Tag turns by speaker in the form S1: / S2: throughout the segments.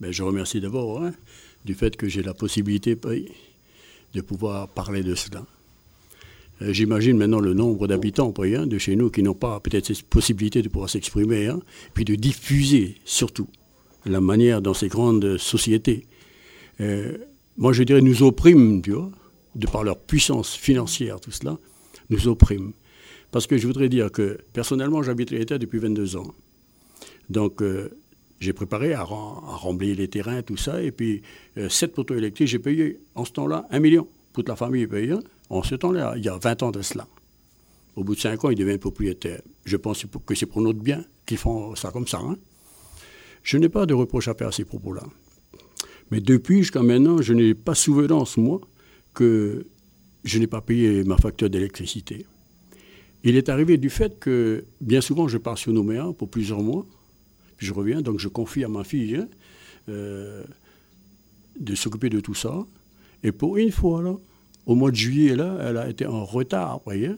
S1: ben, je remercie d'abord hein, du fait que j'ai la possibilité de pouvoir parler de cela. Euh, j'imagine maintenant le nombre d'habitants hein, de chez nous qui n'ont pas peut-être cette possibilité de pouvoir s'exprimer, hein, puis de diffuser surtout la manière dans ces grandes sociétés. Euh, moi, je dirais, nous oppriment, tu vois, de par leur puissance financière, tout cela, nous oppriment. Parce que je voudrais dire que personnellement, j'habite l'État depuis 22 ans. Donc, euh, j'ai préparé à, rembler les terrains, tout ça. Et puis, euh, sept poteaux électriques, j'ai payé en ce temps-là un million. Toute la famille payé en ce temps-là, il y a 20 ans de cela. Au bout de 5 ans, ils deviennent propriétaires. Je pense que c'est pour notre bien qu'ils font ça comme ça. Hein. Je n'ai pas de reproche à faire à ces propos-là. Mais depuis jusqu'à maintenant, je n'ai pas souvenance, moi, que je n'ai pas payé ma facture d'électricité. Il est arrivé du fait que bien souvent je pars sur Nouméa pour plusieurs mois, puis je reviens, donc je confie à ma fille hein, euh, de s'occuper de tout ça. Et pour une fois, là, au mois de juillet, là, elle a été en retard, voyez,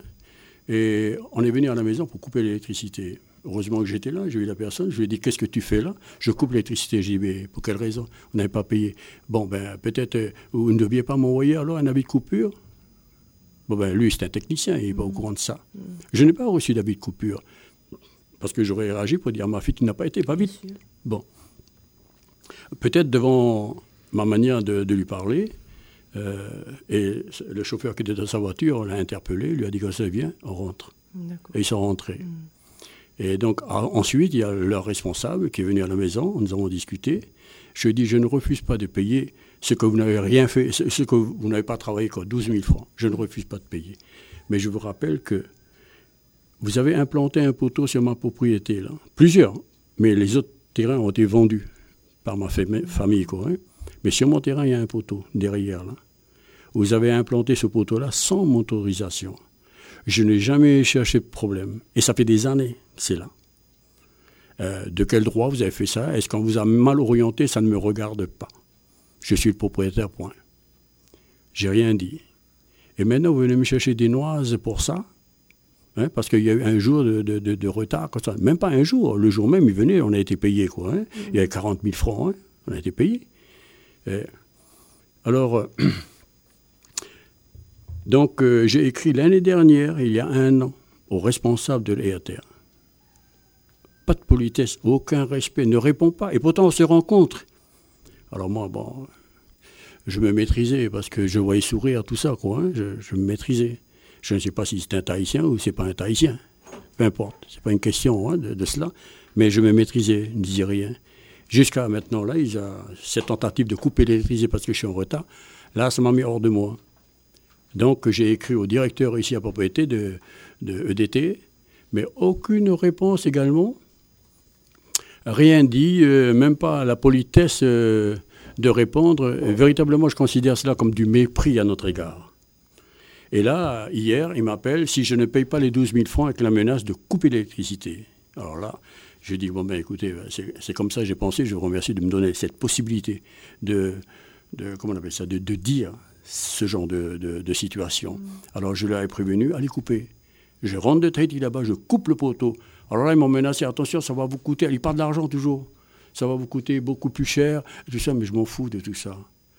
S1: et on est venu à la maison pour couper l'électricité. Heureusement que j'étais là, j'ai vu la personne, je lui ai dit Qu'est-ce que tu fais là? Je coupe l'électricité. J'ai dit Pour quelle raison? Vous n'avez pas payé. Bon, ben, peut-être euh, vous ne deviez pas m'envoyer alors un avis de coupure? Bon, ben, lui, c'est un technicien, il n'est pas au mm. courant de ça. Je n'ai pas reçu d'avis de coupure. Parce que j'aurais réagi pour dire Ma fille, tu n'as pas été, pas vite. Bon. Peut-être devant ma manière de, lui parler, euh, et le chauffeur qui était dans sa voiture l'a interpellé, lui a dit que ça vient, on rentre. Et ils sont rentrés. Mm. Et donc, ensuite, il y a leur responsable qui est venu à la maison, nous avons discuté. Je lui ai dit, je ne refuse pas de payer ce que vous n'avez rien fait, ce que vous n'avez pas travaillé, quoi, 12 000 francs. Je ne refuse pas de payer. Mais je vous rappelle que vous avez implanté un poteau sur ma propriété, là. Plusieurs. Mais les autres terrains ont été vendus par ma famille. Mais sur mon terrain, il y a un poteau derrière, là. Vous avez implanté ce poteau-là sans mon autorisation. Je n'ai jamais cherché de problème. Et ça fait des années, c'est là. Euh, de quel droit vous avez fait ça? Est-ce qu'on vous a mal orienté? Ça ne me regarde pas. Je suis le propriétaire, point. J'ai rien dit. Et maintenant, vous venez me chercher des noises pour ça? Hein, Parce qu'il y a eu un jour de, retard, comme ça. Même pas un jour. Le jour même, il venait, on a été payé, quoi. Hein. Il y avait 40 000 francs, hein. on a été payé. alors. Euh, donc euh, j'ai écrit l'année dernière, il y a un an, au responsable de l'ERTR. Pas de politesse, aucun respect, ne répond pas. Et pourtant on se rencontre. Alors moi, bon, je me maîtrisais parce que je voyais sourire, tout ça, quoi. Je, me maîtrisais. Je ne sais pas si c'est un Tahitien ou c'est pas un Tahitien. Peu importe, c'est pas une question hein, de, cela. Mais je me maîtrisais, je ne disais rien. Jusqu'à maintenant, là, cette tentative de couper l'électricité parce que je suis en retard. Là, ça m'a mis hors de moi. Donc j'ai écrit au directeur ici à propriété de, EDT, mais aucune réponse également. Rien dit, euh, même pas la politesse euh, de répondre. Véritablement, je considère cela comme du mépris à notre égard. Et là, hier, il m'appelle si je ne paye pas les 12 000 francs avec la menace de couper l'électricité. Alors là, je dis, bon ben écoutez, c'est comme ça j'ai pensé, je vous remercie de me donner cette possibilité de, de comment on appelle ça, de, de dire ce genre de, situation. Mm. Alors je ai prévenu, allez couper. Je rentre de Tahiti là-bas, je coupe le poteau. Alors là, ils m'ont menacé, attention, ça va vous coûter, ils parlent d'argent toujours, ça va vous coûter beaucoup plus cher, tout ça, mais je m'en fous de tout ça.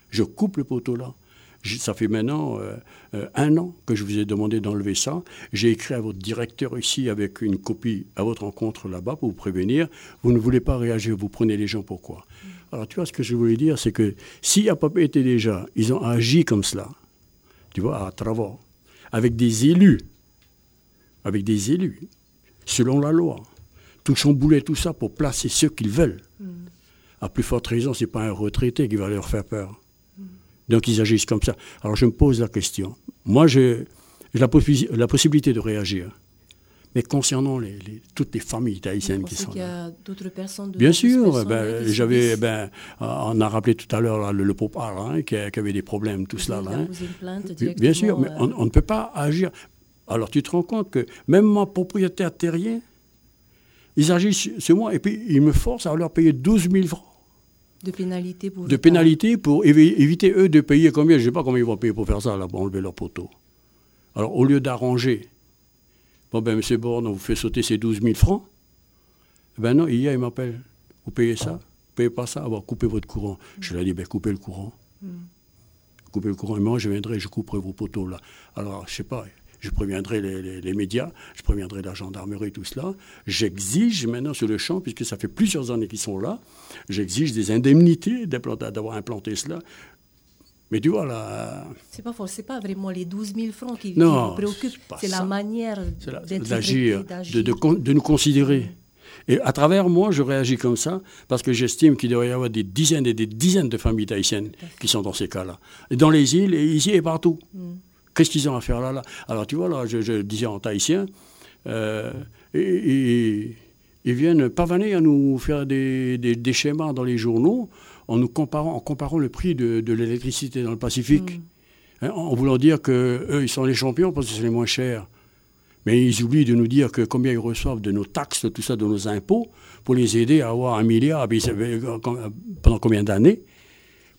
S1: Je coupe le poteau là. Ça fait maintenant euh, euh, un an que je vous ai demandé d'enlever ça. J'ai écrit à votre directeur ici avec une copie à votre rencontre là-bas pour vous prévenir. Vous ne voulez pas réagir, vous prenez les gens pourquoi? Alors tu vois, ce que je voulais dire, c'est que si a pas été déjà, ils ont agi comme cela, tu vois, à travers, avec des élus, avec des élus, selon la loi, tout chambouler tout ça pour placer ceux qu'ils veulent. Mm. À plus forte raison, ce n'est pas un retraité qui va leur faire peur. Donc ils agissent comme ça. Alors je me pose la question. Moi, j'ai la, la possibilité de réagir. Mais concernant les, toutes les familles haïtiennes qui sont
S2: qu'il y a d'autres personnes
S1: Bien sûr, ben, j'avais, ben, on a rappelé tout à l'heure le, le hein, qui, avait des problèmes, tout cela. Là,
S2: hein.
S1: Bien sûr, mais on, on, ne peut pas agir. Alors tu te rends compte que même mon propriétaire terrien, ils agissent sur moi et puis ils me forcent à leur payer 12 000 francs.
S2: De pénalité pour
S1: De pénalité pour éviter eux de payer combien? Je ne sais pas combien ils vont payer pour faire ça, là, pour enlever leur poteau. Alors au lieu d'arranger Bon, ben, M. Borne, on vous fait sauter ces 12 000 francs. Ben non, hier, il m'appelle. Vous payez ça? Pouvez pas ça, avoir coupé votre courant. Je lui ai dit, ben, coupez le courant. Coupez le courant. Et moi, je viendrai, je couperai vos poteaux là. Alors, je sais pas, je préviendrai les, médias, je préviendrai la gendarmerie, tout cela. J'exige maintenant sur le champ, puisque ça fait plusieurs années qu'ils sont là, j'exige des indemnités d'avoir implanté cela. Mais tu vois là.
S2: C'est pas pas vraiment les 12 000 francs qui, vous préoccupent, c'est la manière
S1: d'agir, de, de, nous considérer. Et à travers moi, je réagis comme ça parce que j'estime qu'il devrait y avoir des dizaines et des dizaines de familles tahitiennes qui sont dans ces cas-là. Dans les îles, et ici et partout. Mm. Qu'est-ce qu'ils ont à faire là, là? Alors tu vois, là, je, disais en tahitien, euh, et, ils viennent pavaner à nous faire des, schémas dans les journaux en nous comparant, en comparant le prix de, l'électricité dans le Pacifique. Mm. Hein, en voulant dire qu'eux, ils sont les champions parce que c'est les moins chers. Mais ils oublient de nous dire que combien ils reçoivent de nos taxes, tout ça, de nos impôts, pour les aider à avoir un milliard pendant combien d'années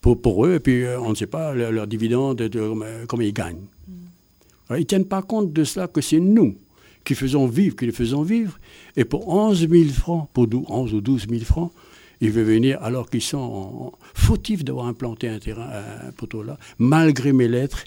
S1: pour, pour, eux, et puis euh, on ne sait pas leur, leur dividende, de, combien ils gagnent. ils ne tiennent pas compte de cela, que c'est nous qui faisons vivre, qui les faisons vivre, et pour 11 000 francs, pour 11 ou 12 000 francs, ils veulent venir alors qu'ils sont fautifs d'avoir implanté un terrain, un poteau là, malgré mes lettres,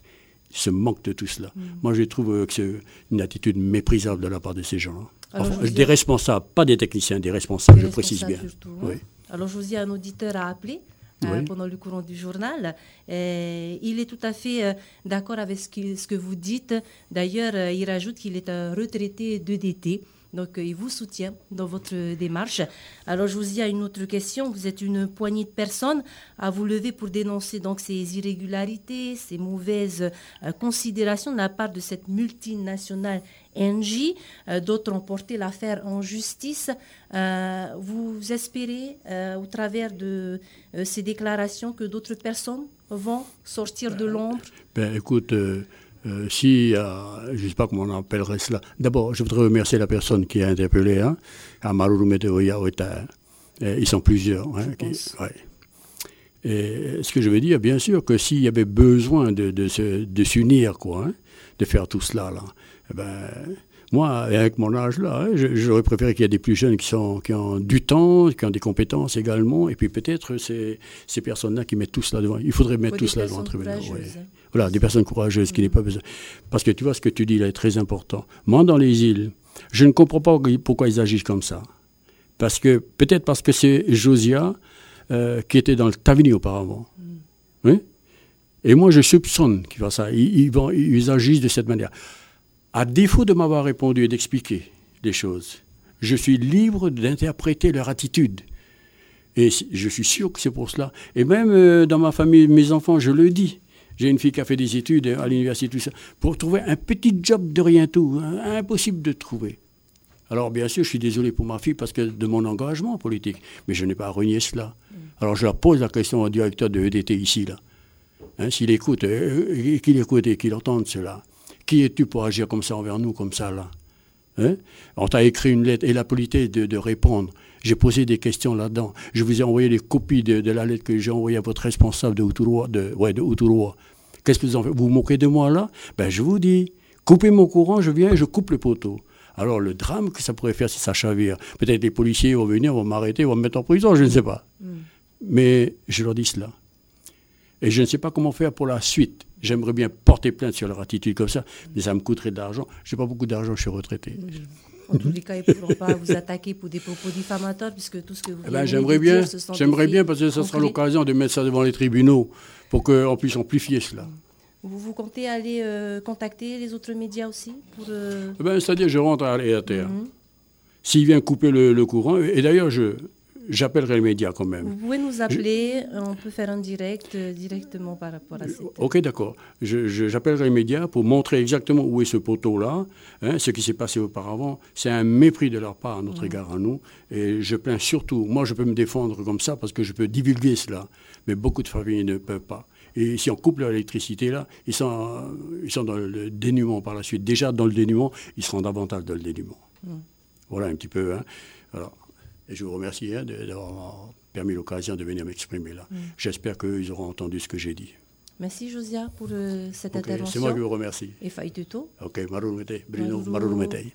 S1: se moquent de tout cela. Mm. Moi, je trouve que c'est une attitude méprisable de la part de ces gens-là. des responsables, pas des techniciens, des responsables, je précise bien.
S2: Hein. Alors, je vous dis un auditeur à appeler. Euh, pendant le courant du journal. il est tout à fait euh, d'accord avec ce que, vous dites. D'ailleurs, euh, il rajoute qu'il est un retraité d'EDT. Donc, euh, il vous soutient dans votre démarche. Alors, je vous dis à une autre question. Vous êtes une poignée de personnes à vous lever pour dénoncer donc ces irrégularités, ces mauvaises euh, considérations de la part de cette multinationale NJ. Euh, d'autres ont porté l'affaire en justice. vous espérez, au travers de ces déclarations, que d'autres personnes vont sortir de l'ombre?
S1: ben, Écoute, euh, si, je ne sais pas comment on appellerait cela. D'abord, je voudrais remercier la personne qui a interpellé, hein, Amaru Meteoya Ils sont plusieurs. Hein, Et ce que je veux dire, bien sûr, que s'il y avait besoin de, de, s'unir, quoi, hein, de faire tout cela, là, eh ben, moi, avec mon âge là, hein, j'aurais préféré qu'il y ait des plus jeunes qui, sont, qui ont du temps, qui ont des compétences également, et puis peut-être ces, ces personnes-là qui mettent tout cela devant. Il faudrait mettre tout cela devant le tribunal. Voilà, des personnes courageuses qui n'est pas besoin. Parce que tu vois ce que tu dis là est très important. Moi, dans les îles, je ne comprends pas pourquoi ils agissent comme ça. Parce que peut-être parce que c'est Josia euh, qui était dans le Tavini auparavant. Mm. Oui et moi, je soupçonne qu'ils font ça. Ils, vont, ils agissent de cette manière. À défaut de m'avoir répondu et d'expliquer des choses, je suis libre d'interpréter leur attitude. Et je suis sûr que c'est pour cela. Et même euh, dans ma famille, mes enfants, je le dis. J'ai une fille qui a fait des études à l'université, tout ça. Pour trouver un petit job de rien tout, hein, impossible de trouver. Alors, bien sûr, je suis désolé pour ma fille parce que de mon engagement politique, mais je n'ai pas renié cela. Alors, je leur pose la question au directeur de EDT ici, là. Hein, s'il écoute, euh, euh, qu'il écoute et qu'il entende cela. Qui es-tu pour agir comme ça envers nous, comme ça, là hein On t'a écrit une lettre et la politesse de, répondre. J'ai posé des questions là-dedans. Je vous ai envoyé des copies de, la lettre que j'ai envoyée à votre responsable de Uturua. De, ouais, de Qu'est-ce que vous en faites? Vous vous moquez de moi là Ben je vous dis, coupez mon courant, je viens et je coupe le poteau. Alors le drame que ça pourrait faire si ça chavire, peut-être les policiers vont venir, vont m'arrêter, vont me mettre en prison, je ne sais pas. Mm. Mais je leur dis cela. Et je ne sais pas comment faire pour la suite. J'aimerais bien porter plainte sur leur attitude comme ça, mais ça me coûterait de l'argent. Je n'ai pas beaucoup d'argent, je suis retraité.
S2: En tous les cas, ils ne pourront pas vous attaquer pour des propos diffamatoires, puisque tout ce que vous
S1: eh ben, J'aimerais bien, j'aimerais bien, parce que ce sera l'occasion de mettre ça devant les tribunaux pour qu'on puisse amplifier cela.
S2: Vous, vous comptez aller euh, contacter les autres médias aussi pour, euh,
S1: eh ben, C'est-à-dire, je rentre à la terre. Mhm. S'il vient couper le courant, et d'ailleurs, je, j'appellerai les médias quand même.
S2: Vous pouvez nous appeler, on peut faire un direct euh, directement par rapport à ça.
S1: Ok, d'accord. J'appellerai les médias pour montrer exactement où est ce poteau-là, hein, ce qui s'est passé auparavant. C'est un mépris de leur part à notre égard à nous. Et je plains surtout, moi je peux me défendre comme ça parce que je peux divulguer cela, mais beaucoup de familles ne peuvent pas. Et si on coupe l'électricité là, ils sont, ils sont dans le dénuement par la suite. Déjà dans le dénuement, ils seront davantage dans le dénuement. Mm. Voilà un petit peu. Hein. Alors, et je vous remercie hein, d'avoir permis l'occasion de venir m'exprimer là. Mm. J'espère qu'ils auront entendu ce que j'ai dit.
S2: Merci Josia pour euh, cette intervention.
S1: C'est moi qui vous remercie.
S2: Et Faïtuto.
S1: Ok, Marulumete, Bruno Marulumete.